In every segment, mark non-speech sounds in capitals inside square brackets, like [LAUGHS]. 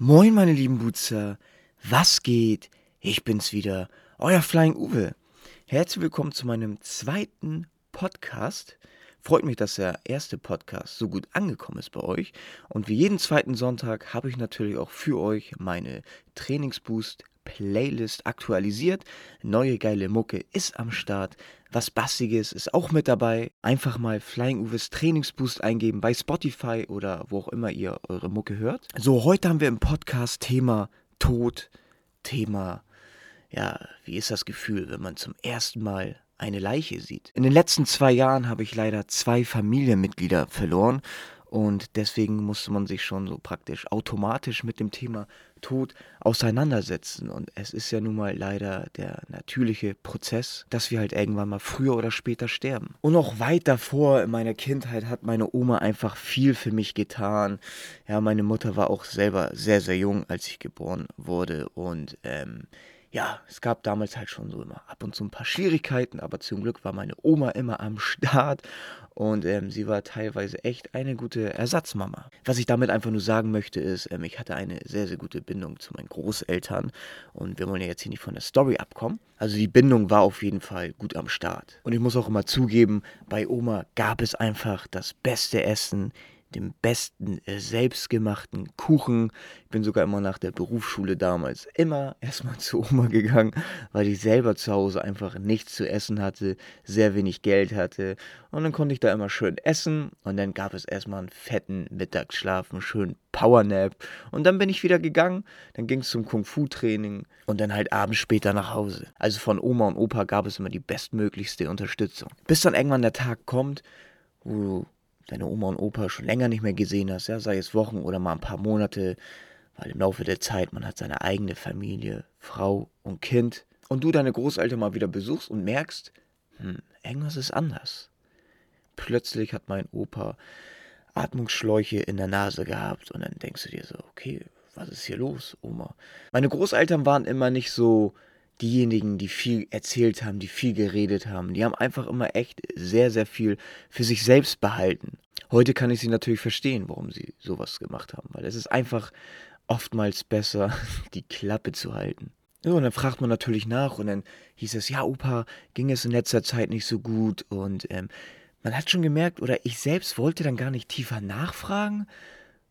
Moin, meine lieben Butzer. Was geht? Ich bin's wieder, euer Flying Uwe. Herzlich willkommen zu meinem zweiten Podcast. Freut mich, dass der erste Podcast so gut angekommen ist bei euch. Und wie jeden zweiten Sonntag habe ich natürlich auch für euch meine Trainingsboost Playlist aktualisiert. Neue geile Mucke ist am Start. Was Bassiges ist auch mit dabei. Einfach mal Flying Uwe's Trainingsboost eingeben bei Spotify oder wo auch immer ihr eure Mucke hört. So, heute haben wir im Podcast Thema Tod, Thema, ja, wie ist das Gefühl, wenn man zum ersten Mal eine Leiche sieht. In den letzten zwei Jahren habe ich leider zwei Familienmitglieder verloren und deswegen musste man sich schon so praktisch automatisch mit dem Thema Tod auseinandersetzen. Und es ist ja nun mal leider der natürliche Prozess, dass wir halt irgendwann mal früher oder später sterben. Und auch weit davor in meiner Kindheit hat meine Oma einfach viel für mich getan. Ja, meine Mutter war auch selber sehr, sehr jung, als ich geboren wurde. Und ähm, ja, es gab damals halt schon so immer ab und zu ein paar Schwierigkeiten, aber zum Glück war meine Oma immer am Start und ähm, sie war teilweise echt eine gute Ersatzmama. Was ich damit einfach nur sagen möchte, ist, ähm, ich hatte eine sehr, sehr gute Bindung zu meinen Großeltern und wir wollen ja jetzt hier nicht von der Story abkommen. Also die Bindung war auf jeden Fall gut am Start. Und ich muss auch immer zugeben, bei Oma gab es einfach das beste Essen dem besten äh, selbstgemachten Kuchen. Ich bin sogar immer nach der Berufsschule damals immer erstmal [LAUGHS] zu Oma gegangen, weil ich selber zu Hause einfach nichts zu essen hatte, sehr wenig Geld hatte. Und dann konnte ich da immer schön essen und dann gab es erstmal einen fetten Mittagsschlaf, einen schönen Powernap. Und dann bin ich wieder gegangen, dann ging es zum Kung-Fu-Training und dann halt abends später nach Hause. Also von Oma und Opa gab es immer die bestmöglichste Unterstützung. Bis dann irgendwann der Tag kommt, wo du deine Oma und Opa schon länger nicht mehr gesehen hast, ja, sei es Wochen oder mal ein paar Monate, weil im Laufe der Zeit man hat seine eigene Familie, Frau und Kind und du deine Großeltern mal wieder besuchst und merkst, hm, irgendwas ist anders. Plötzlich hat mein Opa Atmungsschläuche in der Nase gehabt und dann denkst du dir so, okay, was ist hier los, Oma? Meine Großeltern waren immer nicht so diejenigen, die viel erzählt haben, die viel geredet haben, die haben einfach immer echt sehr, sehr viel für sich selbst behalten. Heute kann ich sie natürlich verstehen, warum sie sowas gemacht haben, weil es ist einfach oftmals besser, [LAUGHS] die Klappe zu halten. So, und dann fragt man natürlich nach und dann hieß es, ja, Opa, ging es in letzter Zeit nicht so gut und ähm, man hat schon gemerkt, oder ich selbst wollte dann gar nicht tiefer nachfragen,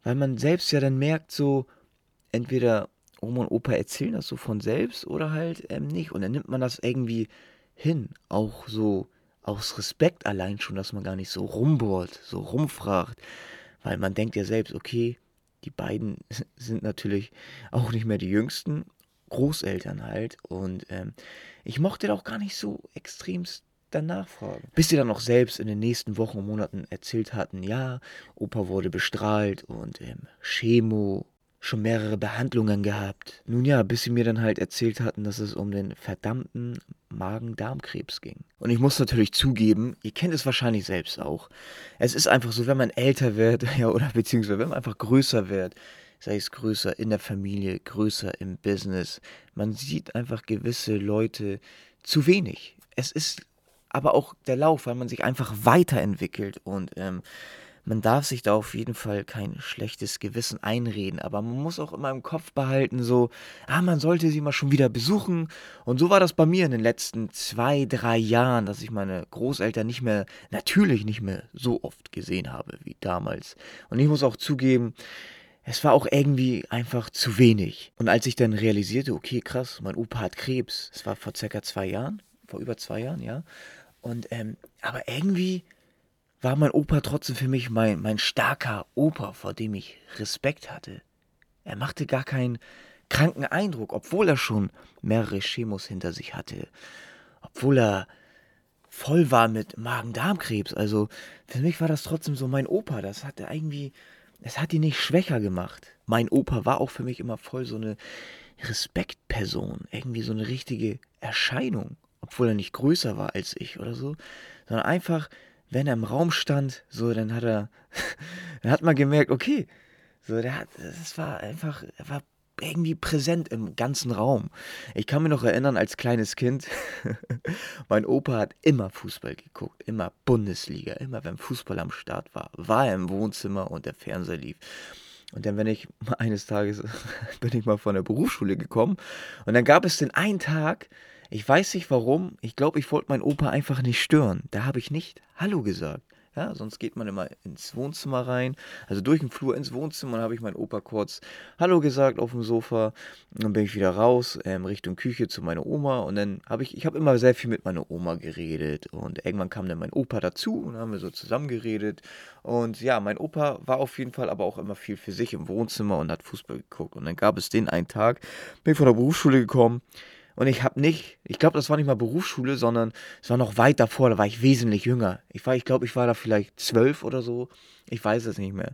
weil man selbst ja dann merkt, so, entweder Oma und Opa erzählen das so von selbst oder halt ähm, nicht. Und dann nimmt man das irgendwie hin. Auch so aus Respekt allein schon, dass man gar nicht so rumbohrt, so rumfragt. Weil man denkt ja selbst, okay, die beiden [LAUGHS] sind natürlich auch nicht mehr die jüngsten. Großeltern halt. Und ähm, ich mochte da auch gar nicht so extremst danach fragen. Bis sie dann auch selbst in den nächsten Wochen und Monaten erzählt hatten, ja, Opa wurde bestrahlt und ähm, Chemo schon mehrere Behandlungen gehabt. Nun ja, bis sie mir dann halt erzählt hatten, dass es um den verdammten Magen-Darm-Krebs ging. Und ich muss natürlich zugeben, ihr kennt es wahrscheinlich selbst auch. Es ist einfach so, wenn man älter wird, [LAUGHS] ja, oder beziehungsweise wenn man einfach größer wird, sei es größer in der Familie, größer im Business, man sieht einfach gewisse Leute zu wenig. Es ist aber auch der Lauf, weil man sich einfach weiterentwickelt und ähm, man darf sich da auf jeden Fall kein schlechtes Gewissen einreden, aber man muss auch immer im Kopf behalten, so, ah, man sollte sie mal schon wieder besuchen. Und so war das bei mir in den letzten zwei, drei Jahren, dass ich meine Großeltern nicht mehr, natürlich nicht mehr so oft gesehen habe wie damals. Und ich muss auch zugeben, es war auch irgendwie einfach zu wenig. Und als ich dann realisierte, okay, krass, mein Opa hat Krebs, das war vor circa zwei Jahren, vor über zwei Jahren, ja. Und, ähm, aber irgendwie war mein Opa trotzdem für mich mein, mein starker Opa, vor dem ich Respekt hatte. Er machte gar keinen kranken Eindruck, obwohl er schon mehrere Chemos hinter sich hatte, obwohl er voll war mit Magen-Darm-Krebs. Also für mich war das trotzdem so mein Opa. Das hat er irgendwie, es hat ihn nicht schwächer gemacht. Mein Opa war auch für mich immer voll so eine Respektperson, irgendwie so eine richtige Erscheinung, obwohl er nicht größer war als ich oder so, sondern einfach wenn er im Raum stand, so, dann hat er, [LAUGHS] dann hat man gemerkt, okay, so, der hat, das war einfach, er war irgendwie präsent im ganzen Raum. Ich kann mich noch erinnern, als kleines Kind, [LAUGHS] mein Opa hat immer Fußball geguckt, immer Bundesliga, immer wenn Fußball am Start war, war er im Wohnzimmer und der Fernseher lief. Und dann bin ich [LAUGHS] eines Tages bin ich mal von der Berufsschule gekommen und dann gab es den einen Tag, ich weiß nicht warum, ich glaube, ich wollte meinen Opa einfach nicht stören. Da habe ich nicht Hallo gesagt. Ja, sonst geht man immer ins Wohnzimmer rein, also durch den Flur ins Wohnzimmer. Dann habe ich meinen Opa kurz Hallo gesagt auf dem Sofa. Und dann bin ich wieder raus ähm, Richtung Küche zu meiner Oma. Und dann habe ich, ich habe immer sehr viel mit meiner Oma geredet. Und irgendwann kam dann mein Opa dazu und haben wir so zusammen geredet. Und ja, mein Opa war auf jeden Fall aber auch immer viel für sich im Wohnzimmer und hat Fußball geguckt. Und dann gab es den einen Tag, bin ich von der Berufsschule gekommen. Und ich habe nicht, ich glaube, das war nicht mal Berufsschule, sondern es war noch weit davor, da war ich wesentlich jünger. Ich war, ich glaube, ich war da vielleicht zwölf oder so. Ich weiß es nicht mehr.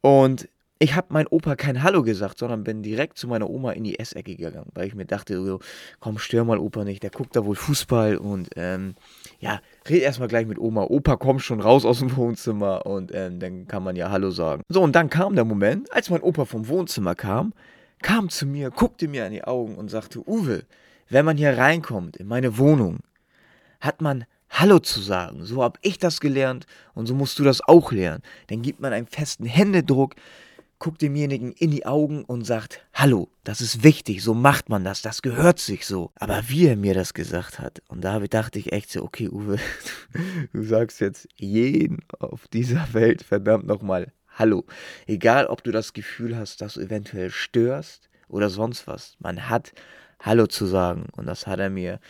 Und ich habe meinem Opa kein Hallo gesagt, sondern bin direkt zu meiner Oma in die Essecke gegangen, weil ich mir dachte, so, komm, stör mal Opa nicht, der guckt da wohl Fußball und ähm, ja, red erstmal gleich mit Oma. Opa kommt schon raus aus dem Wohnzimmer und ähm, dann kann man ja Hallo sagen. So, und dann kam der Moment, als mein Opa vom Wohnzimmer kam, kam zu mir, guckte mir in die Augen und sagte, Uwe, wenn man hier reinkommt in meine Wohnung, hat man Hallo zu sagen. So habe ich das gelernt und so musst du das auch lernen. Dann gibt man einen festen Händedruck, guckt demjenigen in die Augen und sagt, Hallo, das ist wichtig, so macht man das, das gehört sich so. Aber wie er mir das gesagt hat, und da dachte ich echt so, okay, Uwe, [LAUGHS] du sagst jetzt jeden auf dieser Welt verdammt nochmal Hallo. Egal, ob du das Gefühl hast, dass du eventuell störst oder sonst was. Man hat Hallo zu sagen. Und das hat er mir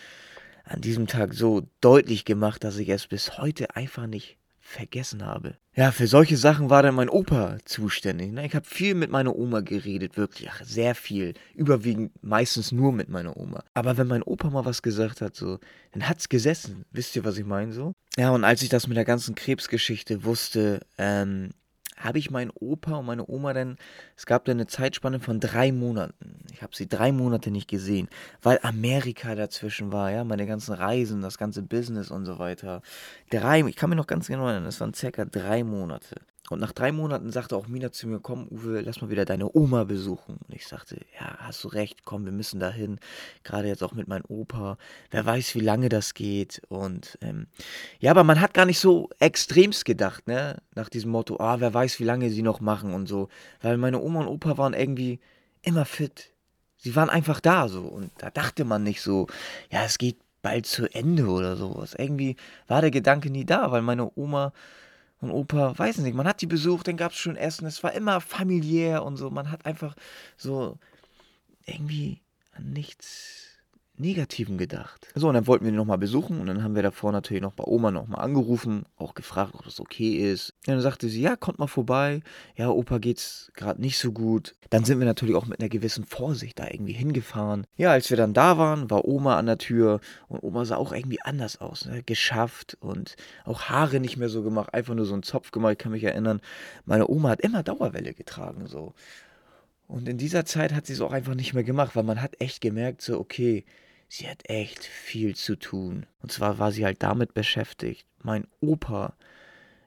an diesem Tag so deutlich gemacht, dass ich es bis heute einfach nicht vergessen habe. Ja, für solche Sachen war dann mein Opa zuständig. Ne? Ich habe viel mit meiner Oma geredet, wirklich, ach, sehr viel. Überwiegend meistens nur mit meiner Oma. Aber wenn mein Opa mal was gesagt hat, so, dann hat's gesessen. Wisst ihr, was ich meine so? Ja, und als ich das mit der ganzen Krebsgeschichte wusste, ähm, habe ich meinen Opa und meine Oma dann, es gab dann eine Zeitspanne von drei Monaten. Ich habe sie drei Monate nicht gesehen, weil Amerika dazwischen war, ja, meine ganzen Reisen, das ganze Business und so weiter. Drei, ich kann mir noch ganz genau erinnern, es waren circa drei Monate. Und nach drei Monaten sagte auch Mina zu mir, komm Uwe, lass mal wieder deine Oma besuchen. Und ich sagte, ja, hast du recht, komm, wir müssen dahin. Gerade jetzt auch mit meinem Opa. Wer weiß, wie lange das geht. Und ähm, ja, aber man hat gar nicht so extremst gedacht, ne? Nach diesem Motto, ah, wer weiß, wie lange sie noch machen und so. Weil meine Oma und Opa waren irgendwie immer fit. Sie waren einfach da so. Und da dachte man nicht so, ja, es geht bald zu Ende oder sowas. Irgendwie war der Gedanke nie da, weil meine Oma und Opa, weiß nicht, man hat die besucht, dann gab es schon Essen, es war immer familiär und so. Man hat einfach so irgendwie an nichts Negativen gedacht. So, und dann wollten wir ihn nochmal besuchen und dann haben wir davor natürlich noch bei Oma nochmal angerufen, auch gefragt, ob das okay ist. Und dann sagte sie, ja, kommt mal vorbei. Ja, Opa geht's gerade nicht so gut. Dann sind wir natürlich auch mit einer gewissen Vorsicht da irgendwie hingefahren. Ja, als wir dann da waren, war Oma an der Tür und Oma sah auch irgendwie anders aus, ne? geschafft und auch Haare nicht mehr so gemacht, einfach nur so einen Zopf gemacht. Ich kann mich erinnern, meine Oma hat immer Dauerwelle getragen, so. Und in dieser Zeit hat sie es auch einfach nicht mehr gemacht, weil man hat echt gemerkt, so, okay, sie hat echt viel zu tun. Und zwar war sie halt damit beschäftigt, mein Opa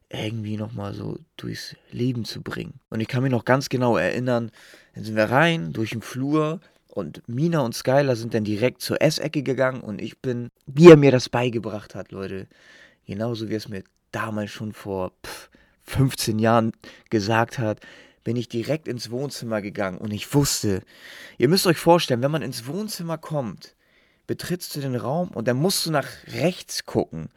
irgendwie nochmal so durchs Leben zu bringen. Und ich kann mich noch ganz genau erinnern, dann sind wir rein durch den Flur und Mina und Skylar sind dann direkt zur Essecke gegangen und ich bin, wie er mir das beigebracht hat, Leute, genauso wie es mir damals schon vor pff, 15 Jahren gesagt hat, bin ich direkt ins Wohnzimmer gegangen und ich wusste, ihr müsst euch vorstellen, wenn man ins Wohnzimmer kommt, betrittst du den Raum und dann musst du nach rechts gucken,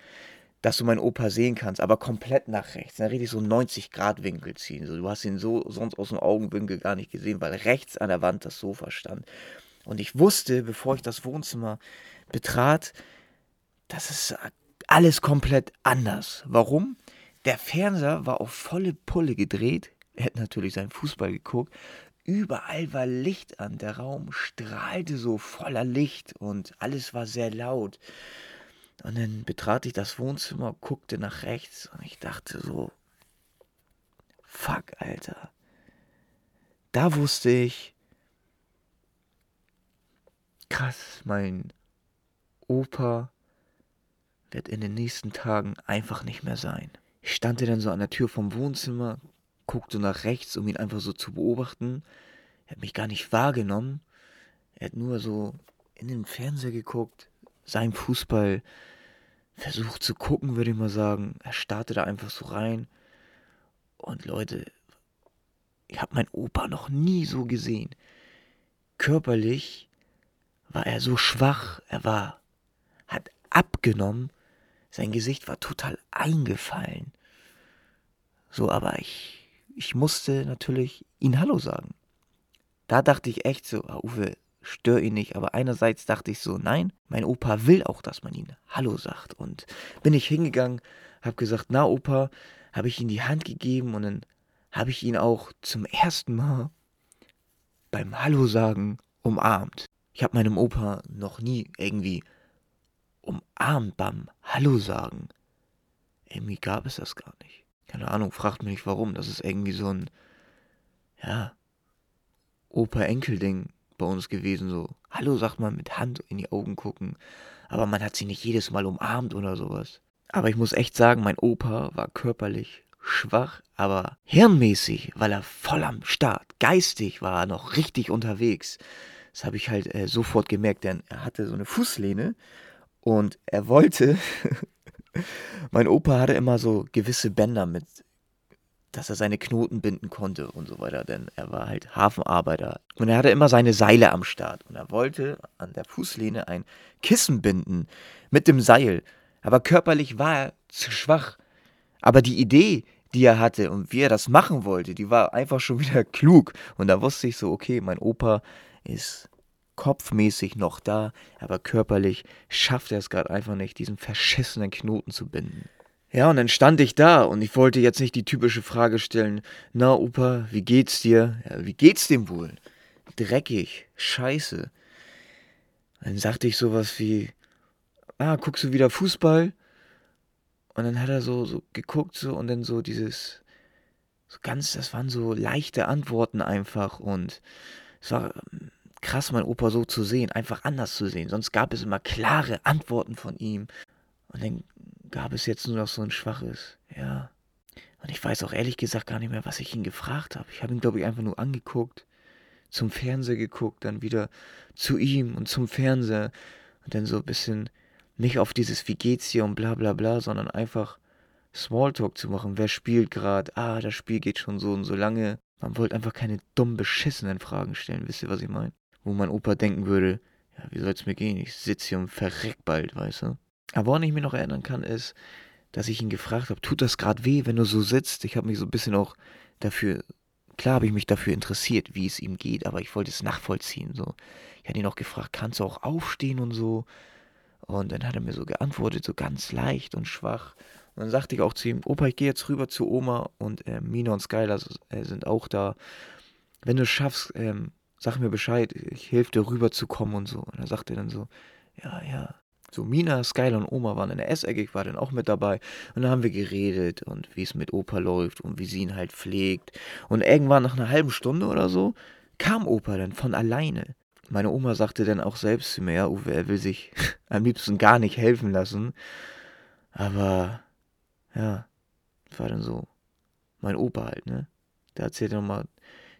dass du meinen Opa sehen kannst, aber komplett nach rechts. Dann richtig so 90-Grad-Winkel ziehen. Du hast ihn so sonst aus dem Augenwinkel gar nicht gesehen, weil rechts an der Wand das Sofa stand. Und ich wusste, bevor ich das Wohnzimmer betrat, das ist alles komplett anders. Warum? Der Fernseher war auf volle Pulle gedreht. Er hat natürlich seinen Fußball geguckt. Überall war Licht an, der Raum strahlte so voller Licht und alles war sehr laut. Und dann betrat ich das Wohnzimmer, guckte nach rechts und ich dachte so, fuck, Alter. Da wusste ich, krass, mein Opa wird in den nächsten Tagen einfach nicht mehr sein. Ich stand dann so an der Tür vom Wohnzimmer, guckte nach rechts, um ihn einfach so zu beobachten. Er hat mich gar nicht wahrgenommen. Er hat nur so in den Fernseher geguckt, seinen Fußball versucht zu gucken, würde ich mal sagen. Er starrte da einfach so rein. Und Leute, Ich habe meinen Opa noch nie so gesehen. Körperlich war er so schwach, er war, hat abgenommen, sein Gesicht war total eingefallen. So, aber ich, ich musste natürlich ihn Hallo sagen. Da dachte ich echt so, ah, Uwe, stör ihn nicht. Aber einerseits dachte ich so, nein, mein Opa will auch, dass man ihn Hallo sagt. Und bin ich hingegangen, hab gesagt, na Opa, habe ich ihm die Hand gegeben und dann habe ich ihn auch zum ersten Mal beim Hallo sagen umarmt. Ich habe meinem Opa noch nie irgendwie umarmt beim Hallo sagen. Irgendwie gab es das gar nicht. Keine Ahnung, fragt mich nicht warum. Das ist irgendwie so ein, ja, Opa-Enkel-Ding bei uns gewesen. So, Hallo sagt man mit Hand in die Augen gucken. Aber man hat sie nicht jedes Mal umarmt oder sowas. Aber ich muss echt sagen, mein Opa war körperlich schwach, aber hirnmäßig, weil er voll am Start. Geistig war er noch richtig unterwegs. Das habe ich halt äh, sofort gemerkt, denn er hatte so eine Fußlehne und er wollte. [LAUGHS] mein Opa hatte immer so gewisse Bänder mit, dass er seine Knoten binden konnte und so weiter, denn er war halt Hafenarbeiter. Und er hatte immer seine Seile am Start und er wollte an der Fußlehne ein Kissen binden mit dem Seil. Aber körperlich war er zu schwach. Aber die Idee, die er hatte und wie er das machen wollte, die war einfach schon [LAUGHS] wieder klug. Und da wusste ich so, okay, mein Opa ist kopfmäßig noch da, aber körperlich schafft er es gerade einfach nicht, diesen verschissenen Knoten zu binden. Ja, und dann stand ich da und ich wollte jetzt nicht die typische Frage stellen, na Opa, wie geht's dir? Ja, wie geht's dem wohl? Dreckig, scheiße. Dann sagte ich sowas wie, ah, guckst du wieder Fußball? Und dann hat er so, so geguckt so und dann so dieses, so ganz, das waren so leichte Antworten einfach und es war krass, mein Opa so zu sehen, einfach anders zu sehen. Sonst gab es immer klare Antworten von ihm. Und dann gab es jetzt nur noch so ein schwaches, ja. Und ich weiß auch ehrlich gesagt gar nicht mehr, was ich ihn gefragt habe. Ich habe ihn, glaube ich, einfach nur angeguckt, zum Fernseher geguckt, dann wieder zu ihm und zum Fernseher. Und dann so ein bisschen nicht auf dieses Wie geht's dir und bla bla bla, sondern einfach Smalltalk zu machen. Wer spielt gerade? Ah, das Spiel geht schon so und so lange. Man wollte einfach keine dumm beschissenen Fragen stellen, wisst ihr, was ich meine? Wo mein Opa denken würde, ja, wie soll's mir gehen? Ich sitze hier und verreck bald, weißt du? Aber woran ich mich noch erinnern kann, ist, dass ich ihn gefragt habe, tut das gerade weh, wenn du so sitzt? Ich habe mich so ein bisschen auch dafür, klar habe ich mich dafür interessiert, wie es ihm geht, aber ich wollte es nachvollziehen. So. Ich hatte ihn auch gefragt, kannst du auch aufstehen und so? Und dann hat er mir so geantwortet, so ganz leicht und schwach. Und dann sagte ich auch zu ihm, Opa, ich gehe jetzt rüber zu Oma und äh, Mina und Skylar äh, sind auch da. Wenn du es schaffst, ähm, sag mir Bescheid, ich helfe dir rüber zu kommen und so. Und er sagte dann so, ja, ja, so, Mina, Skyler und Oma waren in der Essecke, ich war dann auch mit dabei. Und da haben wir geredet und wie es mit Opa läuft und wie sie ihn halt pflegt. Und irgendwann nach einer halben Stunde oder so kam Opa dann von alleine. Meine Oma sagte dann auch selbst zu mir, ja, Uwe, er will sich [LAUGHS] am liebsten gar nicht helfen lassen. Aber, ja, war dann so. Mein Opa halt, ne? Der hat sich dann mal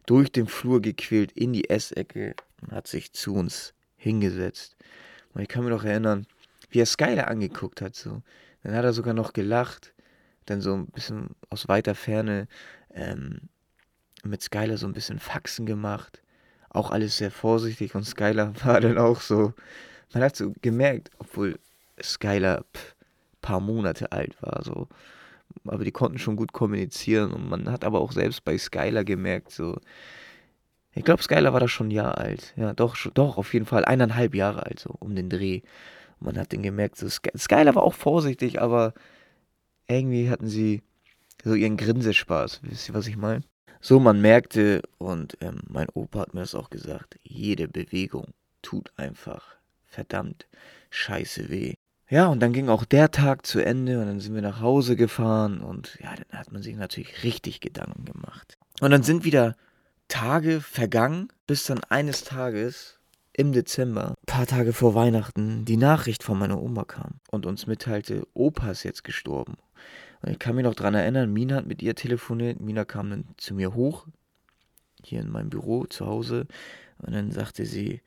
durch den Flur gequält in die Essecke und hat sich zu uns hingesetzt. Und ich kann mich noch erinnern, wie er Skyler angeguckt hat. So. Dann hat er sogar noch gelacht. Dann so ein bisschen aus weiter Ferne ähm, mit Skyler so ein bisschen Faxen gemacht. Auch alles sehr vorsichtig und Skyler [LAUGHS] war dann auch so. Man hat so gemerkt, obwohl Skyler ein paar Monate alt war, so. Aber die konnten schon gut kommunizieren und man hat aber auch selbst bei Skyler gemerkt, so. Ich glaube, Skyler war da schon ein Jahr alt. Ja, doch, doch, auf jeden Fall eineinhalb Jahre alt, so um den Dreh. Man hat den gemerkt, so Sky Skyler war auch vorsichtig, aber irgendwie hatten sie so ihren Grinsespaß. Wisst ihr, was ich meine? So, man merkte, und ähm, mein Opa hat mir das auch gesagt, jede Bewegung tut einfach verdammt scheiße weh. Ja, und dann ging auch der Tag zu Ende und dann sind wir nach Hause gefahren und ja, dann hat man sich natürlich richtig Gedanken gemacht. Und dann sind wieder Tage vergangen, bis dann eines Tages im Dezember, ein paar Tage vor Weihnachten, die Nachricht von meiner Oma kam und uns mitteilte, Opa ist jetzt gestorben. Und ich kann mich noch daran erinnern, Mina hat mit ihr telefoniert. Mina kam dann zu mir hoch, hier in meinem Büro zu Hause. Und dann sagte sie,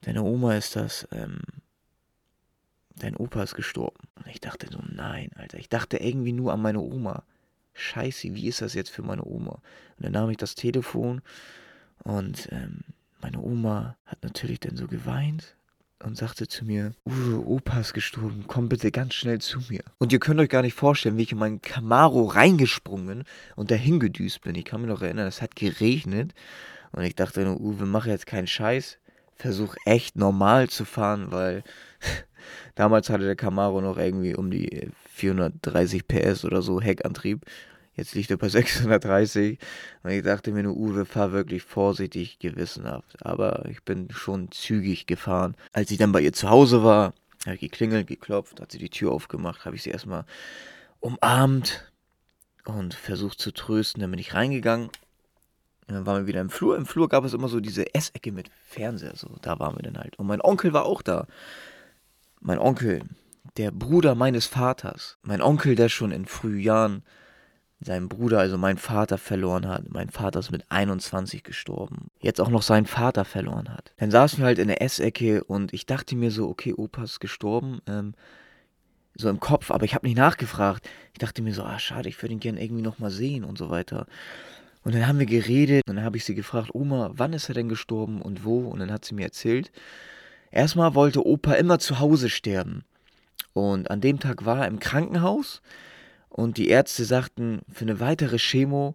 deine Oma ist das, ähm, dein Opa ist gestorben. Und ich dachte so, nein, Alter. Ich dachte irgendwie nur an meine Oma. scheiße, wie ist das jetzt für meine Oma? Und dann nahm ich das Telefon und ähm, meine Oma hat natürlich dann so geweint und sagte zu mir, Uwe, Opa ist gestorben, komm bitte ganz schnell zu mir. Und ihr könnt euch gar nicht vorstellen, wie ich in meinen Camaro reingesprungen und dahin gedüst bin. Ich kann mich noch erinnern, es hat geregnet und ich dachte nur, Uwe, mach jetzt keinen Scheiß, versuch echt normal zu fahren, weil damals hatte der Camaro noch irgendwie um die 430 PS oder so Heckantrieb Jetzt liegt er bei [LAUGHS] 630. Und ich dachte mir nur, Uwe, fahr wirklich vorsichtig, gewissenhaft. Aber ich bin schon zügig gefahren. Als ich dann bei ihr zu Hause war, habe ich geklingelt, geklopft, hat sie die Tür aufgemacht, habe ich sie erstmal umarmt und versucht zu trösten. Dann bin ich reingegangen. Und dann waren wir wieder im Flur. Im Flur gab es immer so diese Essecke mit Fernseher. So, da waren wir dann halt. Und mein Onkel war auch da. Mein Onkel, der Bruder meines Vaters. Mein Onkel, der schon in frühen Jahren seinen Bruder, also meinen Vater, verloren hat. Mein Vater ist mit 21 gestorben. Jetzt auch noch seinen Vater verloren hat. Dann saßen wir halt in der Essecke und ich dachte mir so, okay, Opa ist gestorben. Ähm, so im Kopf, aber ich habe nicht nachgefragt. Ich dachte mir so, ah, schade, ich würde ihn gerne irgendwie nochmal sehen und so weiter. Und dann haben wir geredet und dann habe ich sie gefragt, Oma, wann ist er denn gestorben und wo? Und dann hat sie mir erzählt, erstmal wollte Opa immer zu Hause sterben. Und an dem Tag war er im Krankenhaus und die Ärzte sagten, für eine weitere Chemo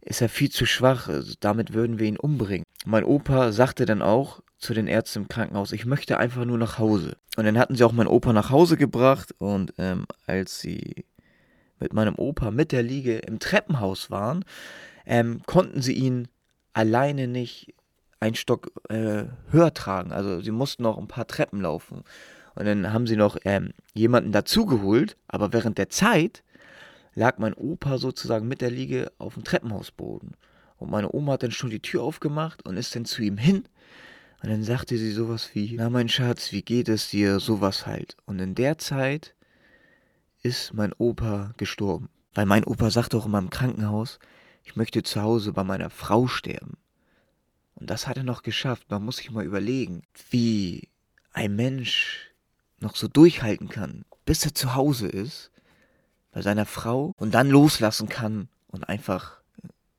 ist er viel zu schwach, also damit würden wir ihn umbringen. Mein Opa sagte dann auch zu den Ärzten im Krankenhaus, ich möchte einfach nur nach Hause. Und dann hatten sie auch meinen Opa nach Hause gebracht und ähm, als sie mit meinem Opa mit der Liege im Treppenhaus waren, ähm, konnten sie ihn alleine nicht einen Stock äh, höher tragen. Also sie mussten noch ein paar Treppen laufen. Und dann haben sie noch ähm, jemanden dazugeholt, aber während der Zeit lag mein Opa sozusagen mit der Liege auf dem Treppenhausboden. Und meine Oma hat dann schon die Tür aufgemacht und ist dann zu ihm hin. Und dann sagte sie sowas wie, na mein Schatz, wie geht es dir? Sowas halt. Und in der Zeit ist mein Opa gestorben. Weil mein Opa sagte auch immer im Krankenhaus, ich möchte zu Hause bei meiner Frau sterben. Und das hat er noch geschafft. Man muss sich mal überlegen, wie ein Mensch noch so durchhalten kann, bis er zu Hause ist bei seiner Frau und dann loslassen kann und einfach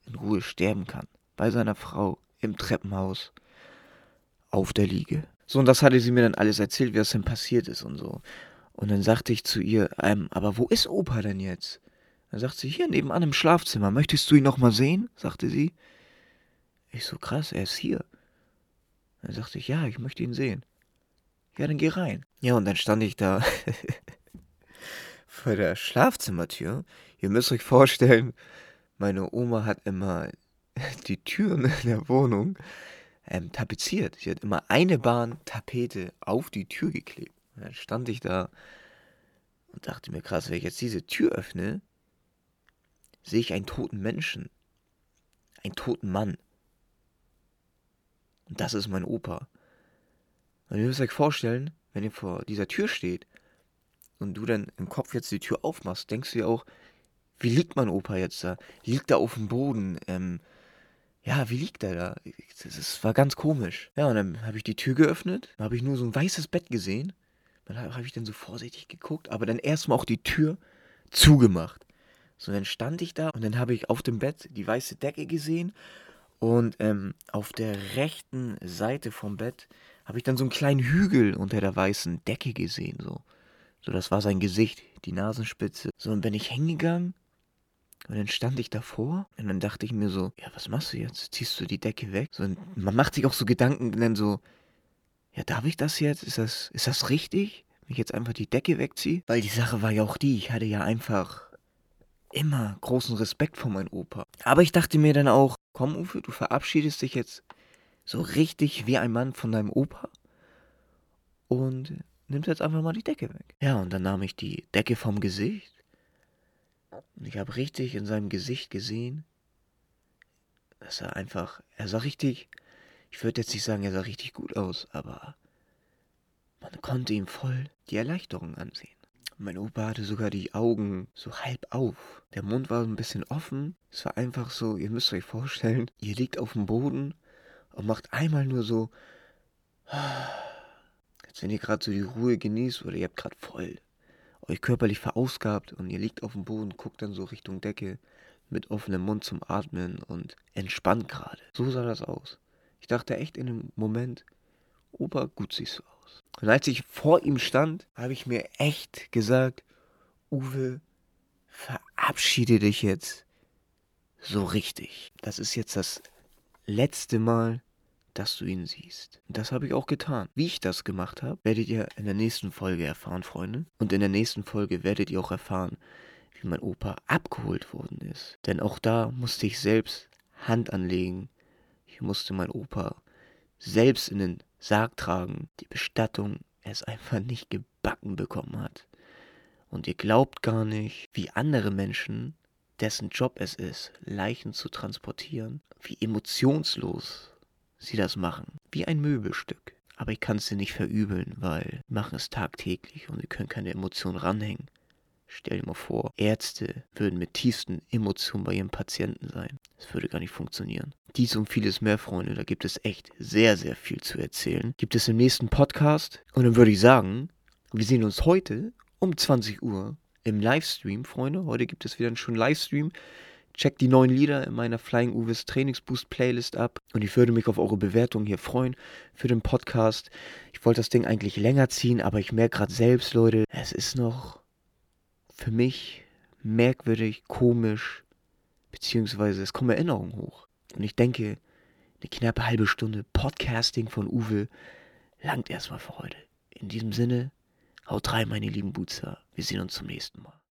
in Ruhe sterben kann. Bei seiner Frau im Treppenhaus auf der Liege. So, und das hatte sie mir dann alles erzählt, wie das denn passiert ist und so. Und dann sagte ich zu ihr, ähm, aber wo ist Opa denn jetzt? Dann sagt sie, hier nebenan im Schlafzimmer. Möchtest du ihn noch mal sehen? sagte sie. Ich so, krass, er ist hier. Dann sagte ich, ja, ich möchte ihn sehen. Ja, dann geh rein. Ja, und dann stand ich da [LAUGHS] vor der Schlafzimmertür. Ihr müsst euch vorstellen, meine Oma hat immer [LAUGHS] die Türen in der Wohnung ähm, tapeziert. Sie hat immer eine Bahn Tapete auf die Tür geklebt. Und dann stand ich da und dachte mir, krass, wenn ich jetzt diese Tür öffne, sehe ich einen toten Menschen. Einen toten Mann. Und das ist mein Opa. Und ihr müsst euch vorstellen, wenn ihr vor dieser Tür steht und du dann im Kopf jetzt die Tür aufmachst, denkst du ja auch, wie liegt mein Opa jetzt da? Liegt er auf dem Boden? Ähm, ja, wie liegt er da? Das, das war ganz komisch. Ja, und dann habe ich die Tür geöffnet, habe ich nur so ein weißes Bett gesehen. Dann habe ich dann so vorsichtig geguckt, aber dann erstmal auch die Tür zugemacht. So, dann stand ich da und dann habe ich auf dem Bett die weiße Decke gesehen und ähm, auf der rechten Seite vom Bett habe ich dann so einen kleinen Hügel unter der weißen Decke gesehen, so. So, das war sein Gesicht, die Nasenspitze. So, und bin ich hingegangen und dann stand ich davor und dann dachte ich mir so, ja, was machst du jetzt? Ziehst du die Decke weg? So, und man macht sich auch so Gedanken dann so, ja, darf ich das jetzt? Ist das, ist das richtig, wenn ich jetzt einfach die Decke wegziehe? Weil die Sache war ja auch die, ich hatte ja einfach immer großen Respekt vor meinem Opa. Aber ich dachte mir dann auch, komm Uwe, du verabschiedest dich jetzt so richtig wie ein Mann von deinem Opa. Und nimmst jetzt einfach mal die Decke weg. Ja, und dann nahm ich die Decke vom Gesicht. Und ich habe richtig in seinem Gesicht gesehen, dass er einfach, er sah richtig, ich würde jetzt nicht sagen, er sah richtig gut aus, aber man konnte ihm voll die Erleichterung ansehen. Mein Opa hatte sogar die Augen so halb auf. Der Mund war ein bisschen offen. Es war einfach so, ihr müsst euch vorstellen, ihr liegt auf dem Boden und macht einmal nur so als wenn ihr gerade so die Ruhe genießt oder ihr habt gerade voll euch körperlich verausgabt und ihr liegt auf dem Boden, guckt dann so Richtung Decke mit offenem Mund zum Atmen und entspannt gerade. So sah das aus. Ich dachte echt in dem Moment, Opa, gut siehst du aus. Und als ich vor ihm stand, habe ich mir echt gesagt, Uwe, verabschiede dich jetzt so richtig. Das ist jetzt das letzte Mal, dass du ihn siehst. Und das habe ich auch getan. Wie ich das gemacht habe, werdet ihr in der nächsten Folge erfahren, Freunde. Und in der nächsten Folge werdet ihr auch erfahren, wie mein Opa abgeholt worden ist. Denn auch da musste ich selbst Hand anlegen. Ich musste mein Opa selbst in den Sarg tragen. Die Bestattung es einfach nicht gebacken bekommen hat. Und ihr glaubt gar nicht, wie andere Menschen, dessen Job es ist, Leichen zu transportieren, wie emotionslos sie das machen. Wie ein Möbelstück. Aber ich kann es dir nicht verübeln, weil sie machen es tagtäglich und sie können keine Emotionen ranhängen. Stell dir mal vor, Ärzte würden mit tiefsten Emotionen bei ihren Patienten sein. Das würde gar nicht funktionieren. Dies und vieles mehr, Freunde, da gibt es echt sehr, sehr viel zu erzählen. Gibt es im nächsten Podcast. Und dann würde ich sagen, wir sehen uns heute um 20 Uhr im Livestream, Freunde. Heute gibt es wieder einen schönen Livestream. Checkt die neuen Lieder in meiner Flying Uvis Trainingsboost Playlist ab. Und ich würde mich auf eure Bewertung hier freuen für den Podcast. Ich wollte das Ding eigentlich länger ziehen, aber ich merke gerade selbst, Leute, es ist noch für mich merkwürdig, komisch, beziehungsweise es kommen Erinnerungen hoch. Und ich denke, eine knappe halbe Stunde Podcasting von Uwe langt erstmal für heute. In diesem Sinne, haut rein, meine lieben Boozer. Wir sehen uns zum nächsten Mal.